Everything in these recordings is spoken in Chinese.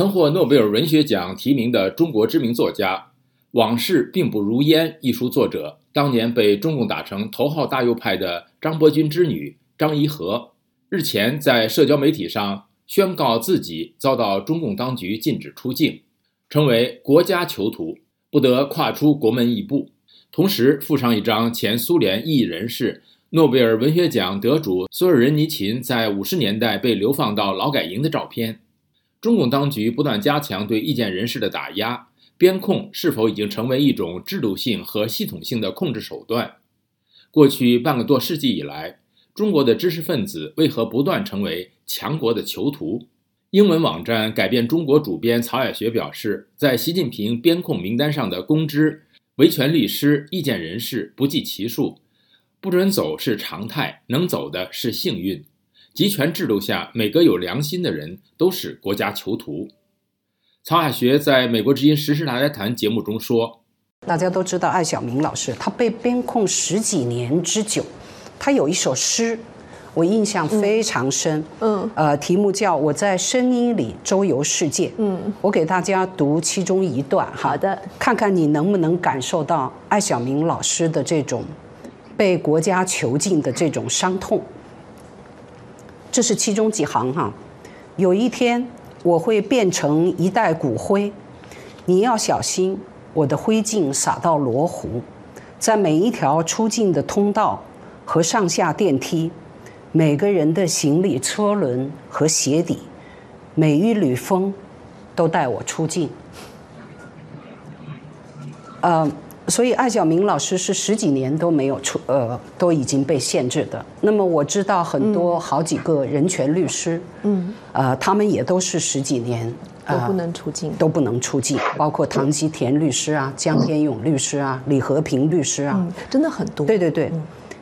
曾获诺贝尔文学奖提名的中国知名作家《往事并不如烟》一书作者，当年被中共打成头号大右派的张伯钧之女张怡和，日前在社交媒体上宣告自己遭到中共当局禁止出境，成为国家囚徒，不得跨出国门一步。同时附上一张前苏联异议人士、诺贝尔文学奖得主索尔仁尼琴在五十年代被流放到劳改营的照片。中共当局不断加强对意见人士的打压，边控是否已经成为一种制度性和系统性的控制手段？过去半个多世纪以来，中国的知识分子为何不断成为强国的囚徒？英文网站改变中国主编曹雅学表示，在习近平边控名单上的公知、维权律师、意见人士不计其数，不准走是常态，能走的是幸运。集权制度下，每个有良心的人都是国家囚徒。曹海学在美国之音时事大家谈节目中说：“大家都知道艾小明老师，他被边控十几年之久，他有一首诗，我印象非常深。嗯，呃，题目叫《我在声音里周游世界》。嗯，我给大家读其中一段。好的，看看你能不能感受到艾小明老师的这种被国家囚禁的这种伤痛。”这是其中几行哈，有一天我会变成一袋骨灰，你要小心我的灰烬洒到罗湖，在每一条出境的通道和上下电梯，每个人的行李车轮和鞋底，每一缕风，都带我出境。嗯。所以艾小明老师是十几年都没有出，呃，都已经被限制的。那么我知道很多好几个人权律师，嗯，呃，他们也都是十几年都不能出境，都不能出境，包括唐吉田律师啊、江天勇律师啊、李和平律师啊，真的很多。对对对，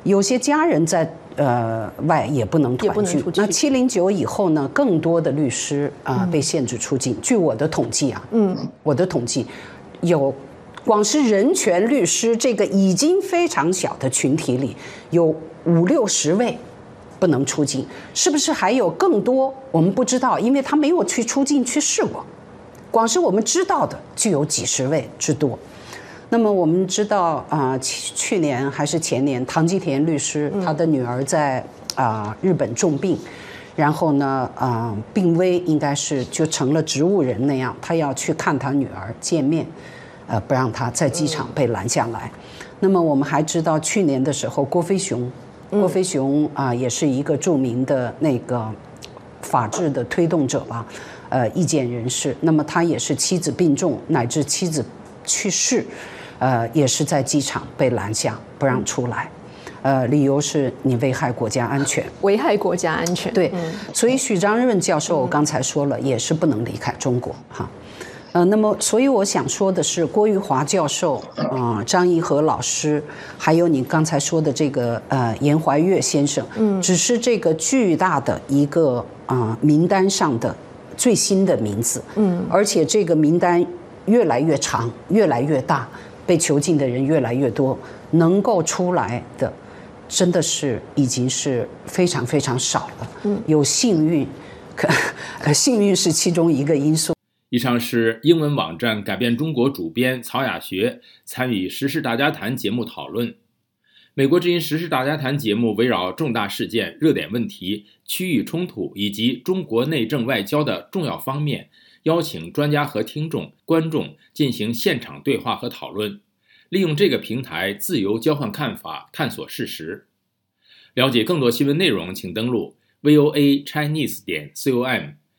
有些家人在呃外也不能团聚。那七零九以后呢，更多的律师啊被限制出境。据我的统计啊，嗯，我的统计有。光是人权律师这个已经非常小的群体里，有五六十位不能出境，是不是还有更多？我们不知道，因为他没有去出境去试过。光是我们知道的就有几十位之多。那么我们知道啊，去去年还是前年，唐吉田律师他的女儿在啊日本重病，然后呢啊病危，应该是就成了植物人那样，他要去看他女儿见面。呃，不让他在机场被拦下来。那么我们还知道，去年的时候，郭飞雄，郭飞雄啊，也是一个著名的那个法治的推动者吧，呃，意见人士。那么他也是妻子病重，乃至妻子去世，呃，也是在机场被拦下，不让出来。呃，理由是你危害国家安全，危害国家安全。对，所以许章润教授刚才说了，也是不能离开中国哈。呃，那么，所以我想说的是，郭玉华教授，啊，张颐和老师，还有你刚才说的这个呃严怀岳先生，嗯，只是这个巨大的一个啊名单上的最新的名字，嗯，而且这个名单越来越长，越来越大，被囚禁的人越来越多，能够出来的，真的是已经是非常非常少了，嗯，有幸运，可 幸运是其中一个因素。以上是英文网站改变中国主编曹雅学参与时事大家谈节目讨论。美国之音时事大家谈节目围绕重大事件、热点问题、区域冲突以及中国内政外交的重要方面，邀请专家和听众、观众进行现场对话和讨论，利用这个平台自由交换看法、探索事实。了解更多新闻内容，请登录 voa chinese 点 com。